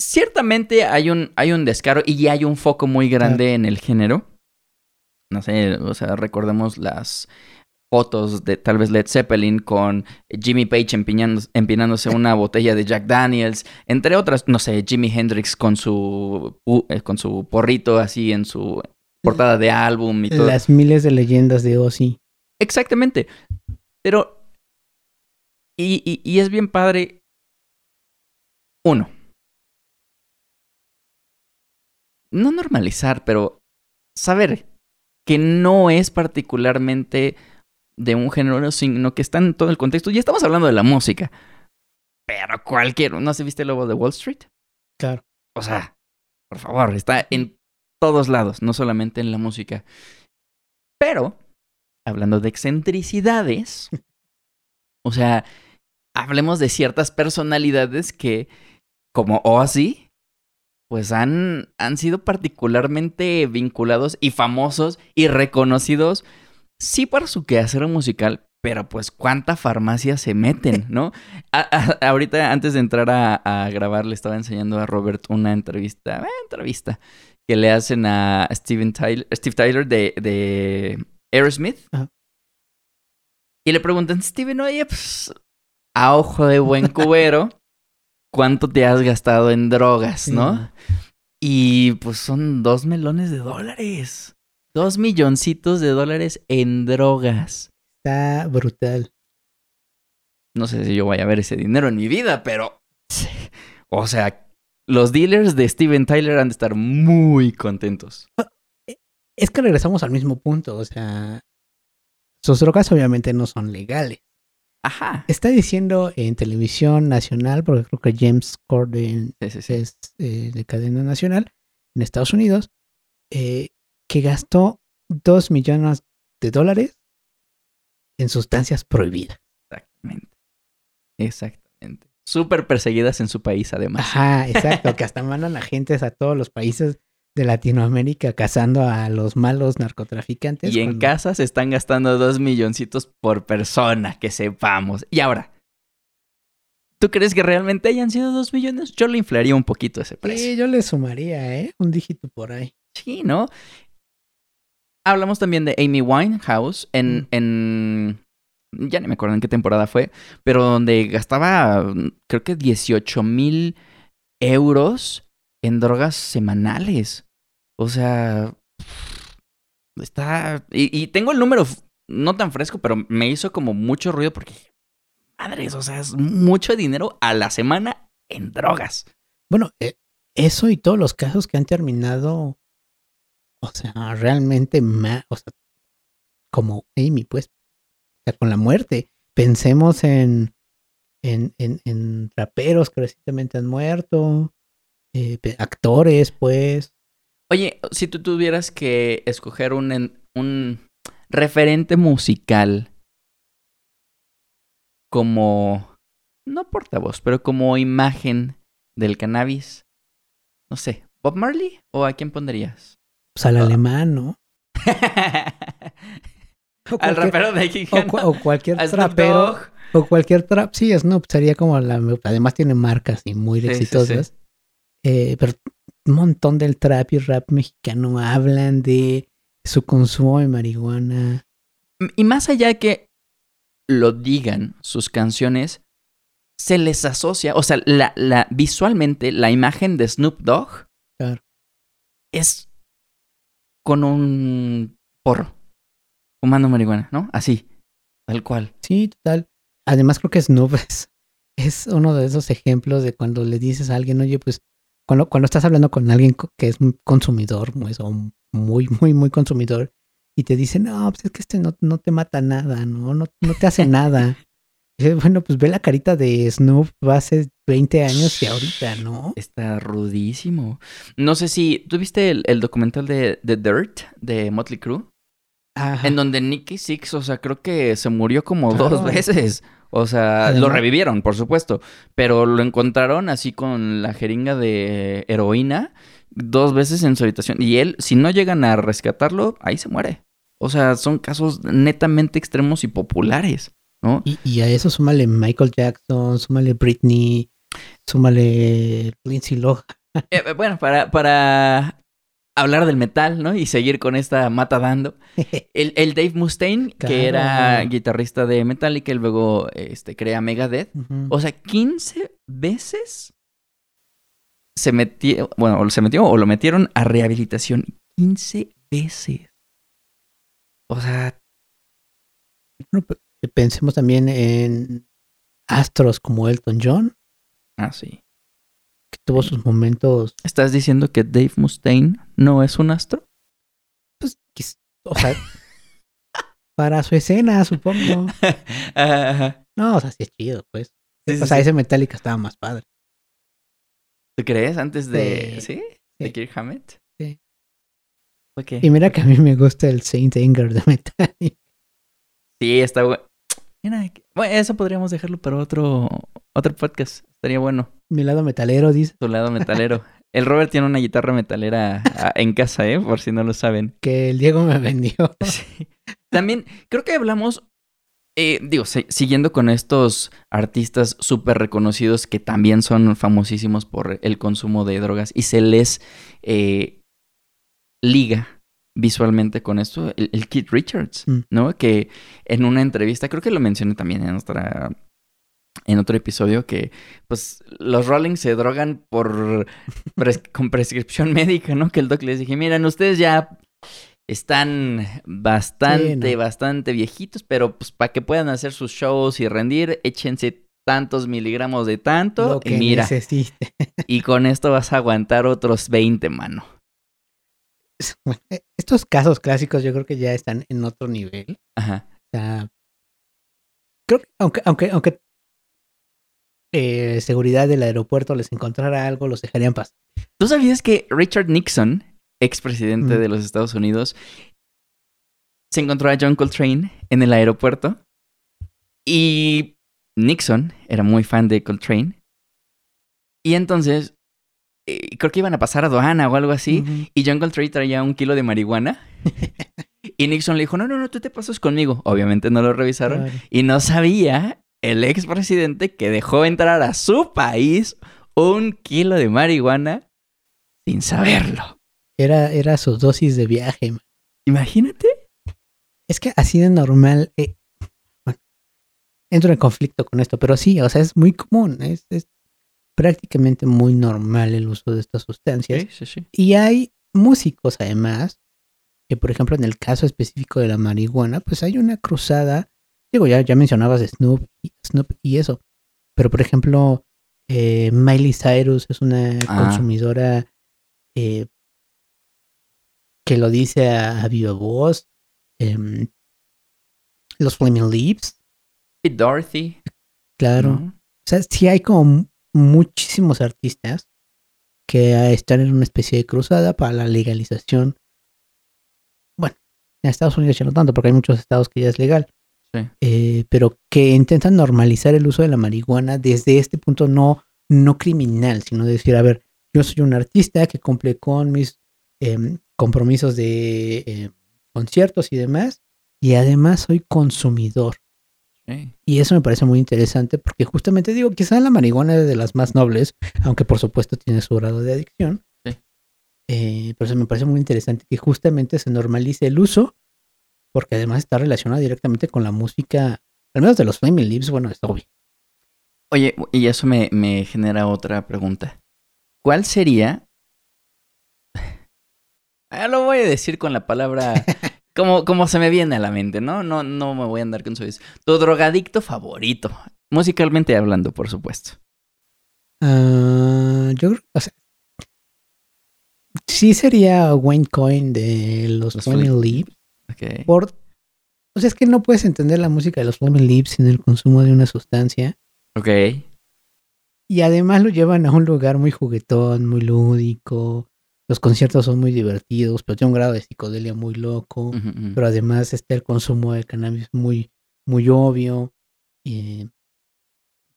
ciertamente hay un, hay un descaro y hay un foco muy grande en el género. No sé, o sea, recordemos las fotos de tal vez Led Zeppelin con Jimmy Page empinándose una botella de Jack Daniels, entre otras, no sé, Jimi Hendrix con su eh, con su porrito así en su portada de álbum y todo. Las miles de leyendas de Ozzy. Exactamente. Pero. Y, y- y es bien padre. Uno. No normalizar, pero saber que no es particularmente de un género, sino que está en todo el contexto. Y estamos hablando de la música. Pero cualquier. ¿No se viste el lobo de Wall Street? Claro. O sea, por favor, está en todos lados, no solamente en la música. Pero hablando de excentricidades, [LAUGHS] o sea, hablemos de ciertas personalidades que, como Ozzy, pues han, han sido particularmente vinculados y famosos y reconocidos, sí por su quehacer musical, pero pues cuánta farmacia se meten, [LAUGHS] ¿no? ahorita, antes de entrar a, grabar, le estaba enseñando a Robert una entrevista, eh, entrevista, que le hacen a Steven Tyler, Steve Tyler de, de Aerosmith. Y le preguntan, Steven, oye, pues, a ojo de buen [LAUGHS] cubero, ¿cuánto te has gastado en drogas, no? Y pues son dos melones de dólares. Dos milloncitos de dólares en drogas. Está brutal. No sé si yo voy a ver ese dinero en mi vida, pero. [LAUGHS] O sea, los dealers de Steven Tyler han de estar muy contentos. Ah, es que regresamos al mismo punto. O sea, sus drogas obviamente no son legales. Ajá. Está diciendo en televisión nacional, porque creo que James Corden es eh, de cadena nacional en Estados Unidos, eh, que gastó dos millones de dólares en sustancias prohibidas. Exactamente. Exactamente. Súper perseguidas en su país, además. Ajá, exacto. que hasta mandan agentes a todos los países de Latinoamérica cazando a los malos narcotraficantes. Y en casa se están gastando dos milloncitos por persona, que sepamos. Y ahora, ¿tú crees que realmente hayan sido dos millones? Yo le inflaría un poquito ese precio. Sí, yo le sumaría, ¿eh? Un dígito por ahí. Sí, ¿no? Hablamos también de Amy Winehouse en, en ya ni me acuerdo en qué temporada fue, pero donde gastaba creo que 18 mil euros en drogas semanales. O sea, está... Y, tengo el número no tan fresco, pero me hizo como mucho ruido porque, madres, o sea, es mucho dinero a la semana en drogas. Bueno, eh, eso y todos los casos que han terminado, o sea, realmente, como Amy, pues, o sea, con la muerte. Pensemos en, en, en, en raperos que recientemente han muerto, eh, actores, pues. Oye, si tú tuvieras que escoger un, un referente musical como, no portavoz, pero como imagen del cannabis, no sé, Bob Marley o a quién pondrías? Pues al ah. alemán, ¿no? [LAUGHS] al rapero de o, o, cualquier trapero. O cualquier trap, sí, Snoop sería como la. Además tiene marcas y muy exitosas. Eh, pero un montón del trap y rap mexicano hablan de su consumo de marihuana. Y más allá de que lo digan sus canciones, se les asocia, o sea, la, la, visualmente la imagen de Snoop Dogg es con un porro, fumando marihuana, ¿no? Así, tal cual. Sí, total. Además creo que Snoop es, [LAUGHS] es uno de esos ejemplos de cuando le dices a alguien, oye, pues cuando, cuando estás hablando con alguien que es un consumidor, pues, o muy, muy, muy consumidor, y te dicen, no, pues es que este no, no te mata nada, ¿no? No, no te hace [LAUGHS] nada. Bueno, pues ve la carita de Snoop hace 20 años y ahorita, ¿no? Está rudísimo. No sé si, ¿tú viste el, documental de The Dirt de Motley Crue? Ajá. En donde Nicky Six, o sea, creo que se murió como dos veces. O sea, lo revivieron, por supuesto, pero lo encontraron así con la jeringa de heroína dos veces en su habitación. Y él, si no llegan a rescatarlo, ahí se muere. O sea, son casos netamente extremos y populares, ¿no? Y, a eso súmale Michael Jackson, súmale Britney, súmale Lindsay Lohan. Eh, eh, bueno, para, para hablar del metal, ¿no? Y seguir con esta mata dando. [LAUGHS] El, Dave Mustaine, que era guitarrista de Metallica y luego este, crea Megadeth. O sea, 15 veces se metió, bueno, se metió o lo metieron a rehabilitación. 15 veces. O sea... pensemos también en astros como Elton John. Ah, sí que tuvo sus momentos. ¿Estás diciendo que Dave Mustaine no es un astro? Pues, o sea, [LAUGHS] para su escena, supongo. [LAUGHS] No, o sea, sí es chido, pues. o sea, ese Metallica estaba más padre. ¿Tú crees? Antes de. ¿Sí? ¿De Kirk Hammett? Sí. Y mira que a mí me gusta el Saint Anger de Metallica. Sí, está bueno. Mira, bueno, eso podríamos dejarlo para otro, otro podcast. Estaría bueno. Mi lado metalero, dice. Tu lado metalero. [LAUGHS] El Robert tiene una guitarra metalera en casa, ¿eh? Por si no lo saben. Que el Diego me vendió. [LAUGHS] Sí. También creo que hablamos, eh, digo, siguiendo con estos artistas súper reconocidos que también son famosísimos por el consumo de drogas y se les eh, liga visualmente con esto, el, el Keith Richards, Mm. ¿no? Que en una entrevista, creo que lo mencioné también en otra... En otro episodio que, pues, los Rolling se drogan por pres- [LAUGHS] con prescripción médica, ¿no? Que el doc les dije, miren, ustedes ya están bastante, Sí, no. bastante viejitos, pero pues para que puedan hacer sus shows y rendir, échense tantos miligramos de tanto Lo y que mira, necesite. y con esto vas a aguantar otros 20, mano. [LAUGHS] Eh, Estos casos clásicos yo creo que ya están en otro nivel. Ajá. O sea, creo que aunque, aunque, aunque eh, seguridad del aeropuerto les encontrara algo, los dejarían pasar. ¿Tú sabías que Richard Nixon, expresidente Mm. de los Estados Unidos, se encontró a John Coltrane en el aeropuerto? Y Nixon era muy fan de Coltrane. Y entonces, eh, creo que iban a pasar aduana o algo así. Y John Coltrane traía un kilo de marihuana. [LAUGHS] y Nixon le dijo, no, no, no, tú te pasas conmigo. Obviamente no lo revisaron. Y no sabía el expresidente que dejó entrar a su país un kilo de marihuana sin saberlo. Era, era su dosis de viaje. man. Imagínate. Es que así de normal. eh, bueno, entro en conflicto con esto, pero sí, o sea, es muy común. Es, es prácticamente muy normal el uso de estas sustancias. sí, sí. Y hay músicos, además, que por ejemplo, en el caso específico de la marihuana, pues hay una cruzada. Digo, ya, ya mencionabas Snoop y, Snoop y eso. Pero por ejemplo, eh, Miley Cyrus es una Ah. consumidora eh, que lo dice a, a viva voz. Em, los Flaming Lips, Y Dorothy. claro. O sea, sí hay como muchísimos artistas que ah, están en una especie de cruzada para la legalización. Bueno, en Estados Unidos ya no tanto, porque hay muchos estados que ya es legal. Sí. Eh, pero que intentan normalizar el uso de la marihuana desde este punto no, no criminal, sino decir, a ver, yo soy un artista que cumple con mis em, compromisos de em, conciertos y demás, y además soy consumidor. Sí. Y eso me parece muy interesante porque justamente digo, quizá la marihuana es de las más nobles, aunque por supuesto tiene su grado de adicción. Sí. Eh, pero eso me parece muy interesante que justamente se normalice el uso, porque además está relacionado directamente con la música, al menos de los Flaming Lips, bueno, es obvio. Oye, y eso me, me genera otra pregunta. ¿Cuál sería? [LAUGHS] Ah, lo voy a decir con la palabra [LAUGHS] como, como se me viene a la mente, ¿no? No, no me voy a andar con su Tu drogadicto favorito. Musicalmente hablando, por supuesto. Ah, yo creo, o sea, sí sería Wayne Coyne de los, Los Flaming Flaming Lips. Ok. Por, o sea, es que no puedes entender la música de los Flaming Lips sin el consumo de una sustancia. Ok. Y además lo llevan a un lugar muy juguetón, muy lúdico. Los conciertos son muy divertidos, pero tiene un grado de psicodelia muy loco. Pero además está el consumo de cannabis muy, muy obvio. eh,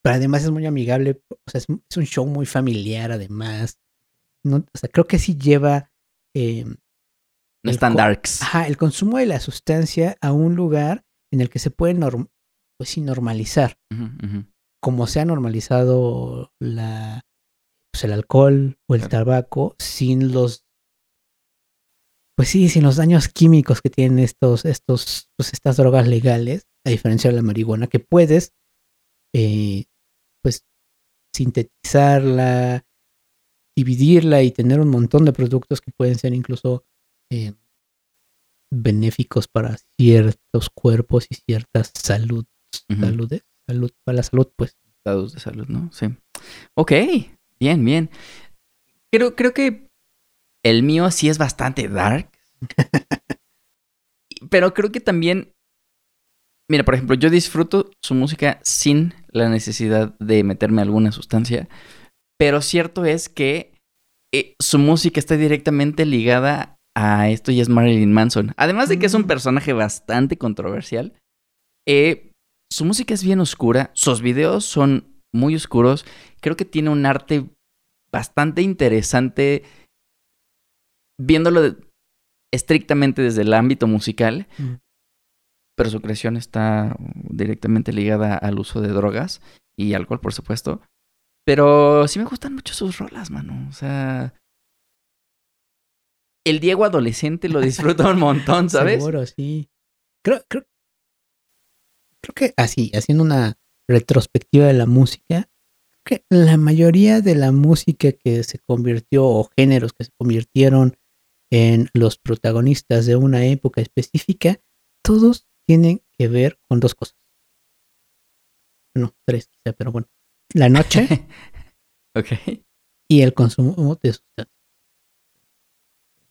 pero además es muy amigable. O sea, es, es un show muy familiar además. No, o sea, creo que sí lleva eh, No el están darks. ajá, el consumo de la sustancia a un lugar en el que se puede norm- pues sí, normalizar como se ha normalizado la, pues el alcohol o el Claro. tabaco sin los pues sí, sin los daños químicos que tienen estos, estos, pues estas drogas legales, a diferencia de la marihuana, que puedes eh, pues sintetizarla, dividirla y tener un montón de productos que pueden ser incluso eh, benéficos para ciertos cuerpos y ciertas salud, saludes, salud, para la salud, pues. Estados de salud, ¿no? Sí. Ok, bien, bien. Creo, creo que el mío sí es bastante dark. [LAUGHS] Pero creo que también. Mira, por ejemplo, yo disfruto su música sin la necesidad de meterme alguna sustancia. Pero cierto es que eh, su música está directamente ligada a esto y es Marilyn Manson. Además de que es un Mm. personaje bastante controversial. Eh, su música es bien oscura, sus videos son muy oscuros. Creo que tiene un arte bastante interesante viéndolo estrictamente desde el ámbito musical, Mm. pero su creación está directamente ligada al uso de drogas y alcohol, por supuesto. Pero sí me gustan mucho sus rolas, mano. O sea, el Diego adolescente lo disfruta un montón, [LAUGHS] ¿sabes? Seguro, sí. Creo, creo, creo que así, haciendo una retrospectiva de la música, que la mayoría de la música que se convirtió, o géneros que se convirtieron en los protagonistas de una época específica, todos tienen que ver con dos cosas. No, tres quizá, pero bueno. La noche [LAUGHS] ok. y el consumo de sustancias.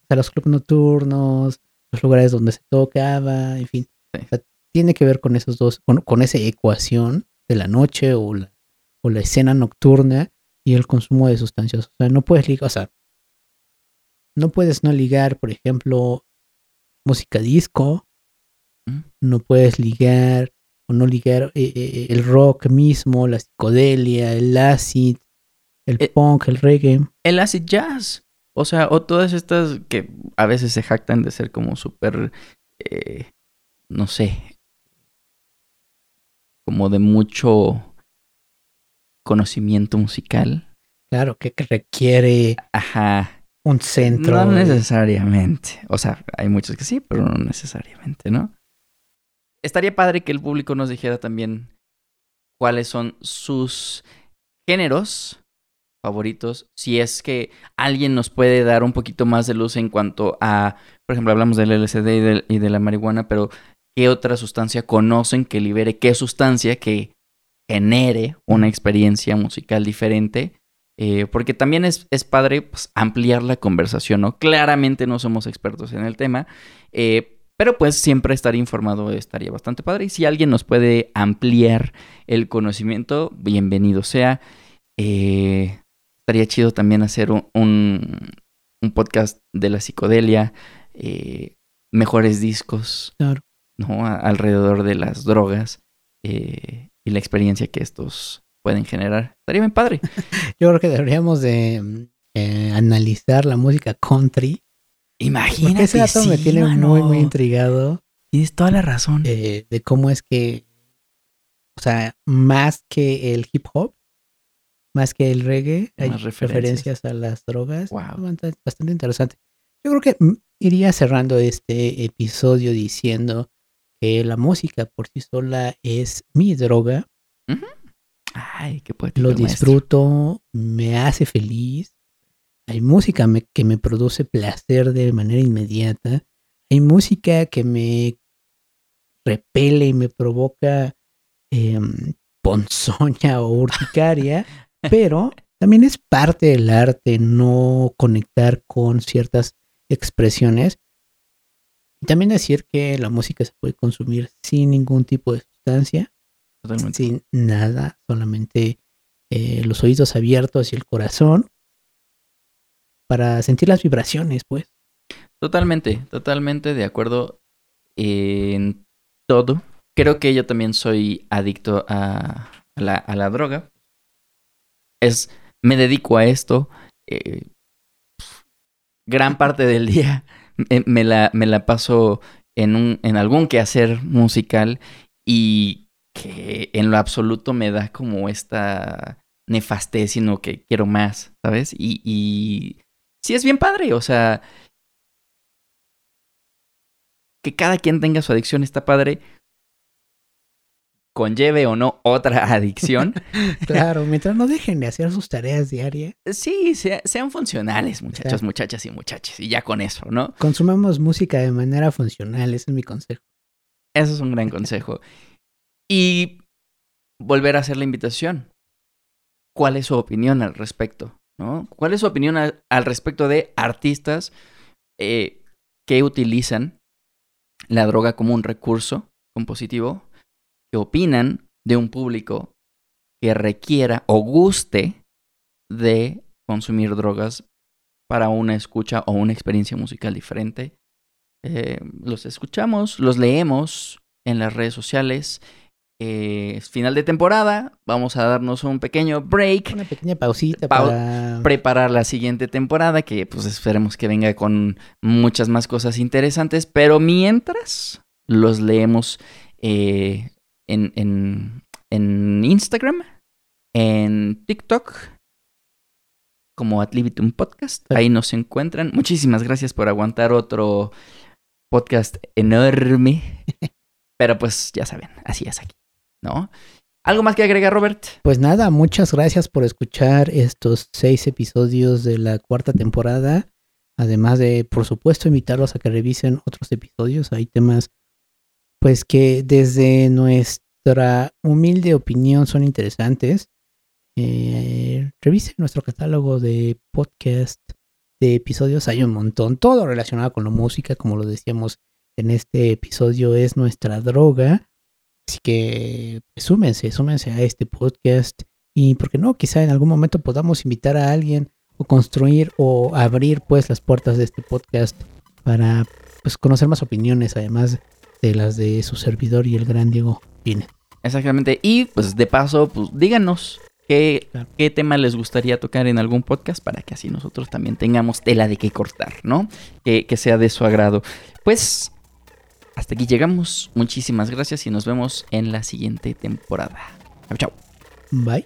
O sea, los clubes nocturnos, los lugares donde se tocaba, en fin. Sí. O sea, tiene que ver con esos dos, con, con esa ecuación de la noche o la, o la escena nocturna y el consumo de sustancias. O sea, no puedes ligar, o sea, no puedes no ligar, por ejemplo, música disco, Mm. no puedes ligar o no ligar eh, eh, el rock mismo, la psicodelia, el acid, el Eh, punk, el reggae. El acid jazz. O sea, o todas estas que a veces se jactan de ser como súper, eh, no sé, como de mucho conocimiento musical. Claro, que, requiere Ajá. un centro. No necesariamente. O sea, hay muchos que sí, pero no necesariamente, ¿no? Estaría padre que el público nos dijera también cuáles son sus géneros favoritos. Si es que alguien nos puede dar un poquito más de luz en cuanto a, por ejemplo, hablamos del LSD y, y de la marihuana, pero ¿qué otra sustancia conocen que libere? ¿Qué sustancia que genere una experiencia musical diferente? Eh, porque también es, es padre pues, ampliar la conversación, ¿no? Claramente no somos expertos en el tema, eh, pero pues siempre estar informado estaría bastante padre. Y si alguien nos puede ampliar el conocimiento, bienvenido sea. Eh, estaría chido también hacer un, un, un podcast de la psicodelia, mejores discos, Claro. ¿No? A- alrededor de las drogas eh, y la experiencia que estos pueden generar. Estaría bien padre. [LAUGHS] Yo creo que deberíamos de mm, eh, analizar la música country. Imagínate. Porque ese dato me tiene mano. muy, muy intrigado Tienes toda la razón. eh, de cómo es que, o sea, más que el hip hop, más que el reggae, hay referencias. referencias a las drogas. Wow. Bastante, bastante interesante. Yo creo que mm, iría cerrando este episodio diciendo que la música por sí sola es mi droga. Ay, qué poético. lo maestro. disfruto, me hace feliz. Hay música me- que me produce placer de manera inmediata. Hay música que me repele y me provoca em, ponzoña o urticaria, [LAUGHS] pero también es parte del arte no conectar con ciertas expresiones. Y también decir que la música se puede consumir sin ningún tipo de sustancia Totalmente. sin nada, solamente eh, los oídos abiertos y el corazón para sentir las vibraciones, pues. Totalmente, totalmente de acuerdo en todo. Creo que yo también soy adicto a, a la, a la droga. Es, me dedico a esto. eh, gran parte del día me, me la, me la paso en, un, en algún quehacer musical y que en lo absoluto me da como esta nefastez, sino que quiero más, ¿sabes? Y, y sí es bien padre, o sea, que cada quien tenga su adicción está padre. Conlleve o no otra [LAUGHS] adicción. [LAUGHS] Claro, mientras no dejen de hacer sus tareas diarias, sí, sea- sean funcionales, muchachos, muchachas y muchachos. Y ya con eso, ¿no? consumamos música de manera funcional, ese es mi consejo. Eso es un gran consejo. Y volver a hacer la invitación. ¿Cuál es su opinión al respecto? ¿no? ¿Cuál es su opinión al, al respecto de artistas eh, que utilizan la droga como un recurso compositivo? ¿Qué opinan de un público que requiera o guste de consumir drogas para una escucha o una experiencia musical diferente? Eh, los escuchamos, los leemos, en las redes sociales. Eh, es final de temporada, vamos a darnos un pequeño break, Una pequeña pausita Pau- para... preparar la siguiente temporada, que pues esperemos que venga con muchas más cosas interesantes, pero mientras los leemos eh, en, en, en Instagram, en TikTok, como Ad Libitum Podcast, ahí nos encuentran. Muchísimas gracias por aguantar otro podcast enorme, [LAUGHS] pero pues ya saben, así es aquí, ¿no? ¿Algo más que agregar, Robert? Pues nada, muchas gracias por escuchar estos seis episodios de la cuarta temporada. Además de, por supuesto, invitarlos a que revisen otros episodios. Hay temas, pues, que desde nuestra humilde opinión son interesantes. Eh, revisen nuestro catálogo de podcast, de episodios. Hay un montón, todo relacionado con la música, como lo decíamos en este episodio, es nuestra droga. Así que pues, súmense, súmense a este podcast. Y por qué no, quizá en algún momento podamos invitar a alguien o construir o abrir pues las puertas de este podcast para pues conocer más opiniones, además de las de su servidor y el gran Diego Pine. Exactamente. Y pues de paso, pues díganos qué, Claro. qué tema les gustaría tocar en algún podcast para que así nosotros también tengamos tela de qué cortar, ¿no? Que, que sea de su agrado. Pues hasta aquí llegamos. Muchísimas gracias y nos vemos en la siguiente temporada. Chao, chao. Bye.